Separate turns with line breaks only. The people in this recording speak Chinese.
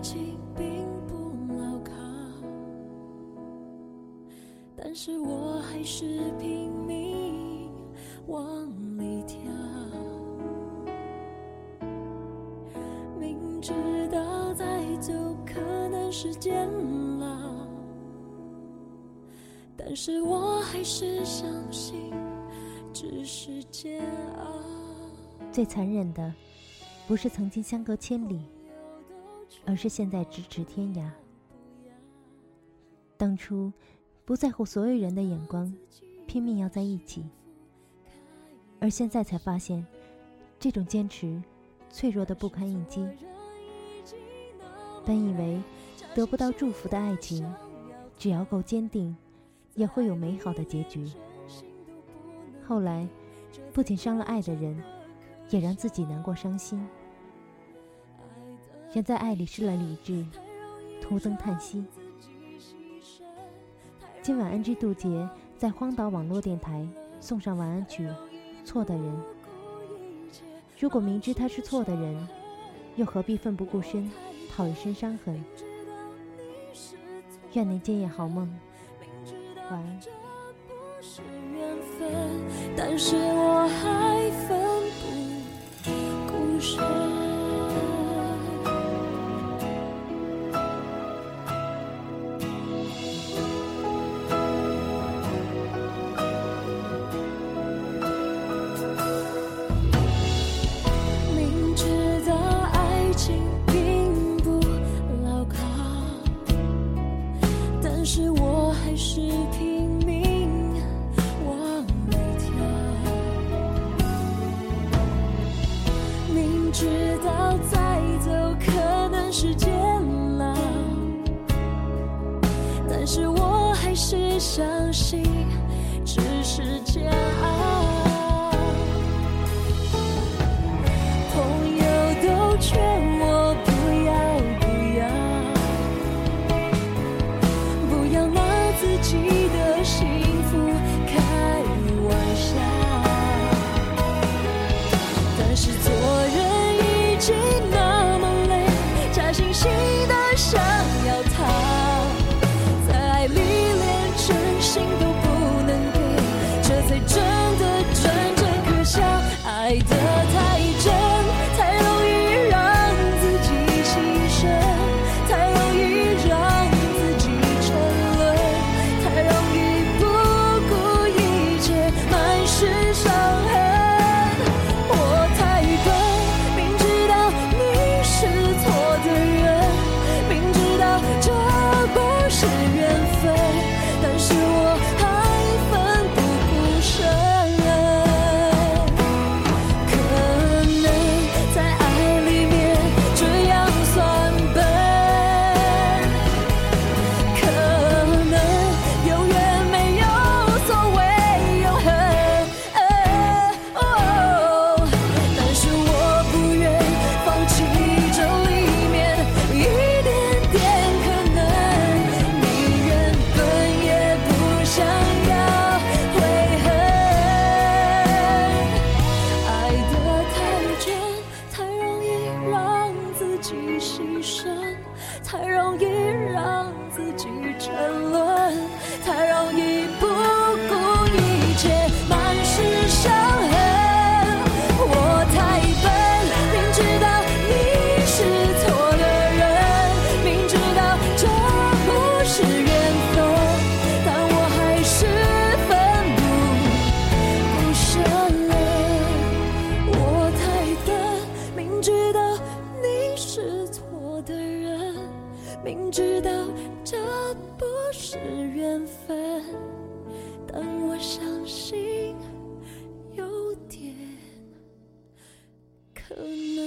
情并不牢靠但是我还是拼命往里跳明知道再走可能是煎熬但是我还是相信只是煎熬
最残忍的不是曾经相隔千里而是现在咫尺天涯。当初不在乎所有人的眼光，拼命要在一起，而现在才发现，这种坚持脆弱的不堪一击。本以为得不到祝福的爱情，只要够坚定，也会有美好的结局。后来，不仅伤了爱的人，也让自己难过伤心。人在爱里失了理智，徒增叹息。今晚 NG 渡劫在荒岛网络电台送上晚安曲，《错的人》。如果明知他是错的人，又何必奋不顾身，讨一身伤痕？愿您今夜好梦，晚安。
但是我还奋不顾身。但是我还是拼明知道这不是缘分但我相信有点可能。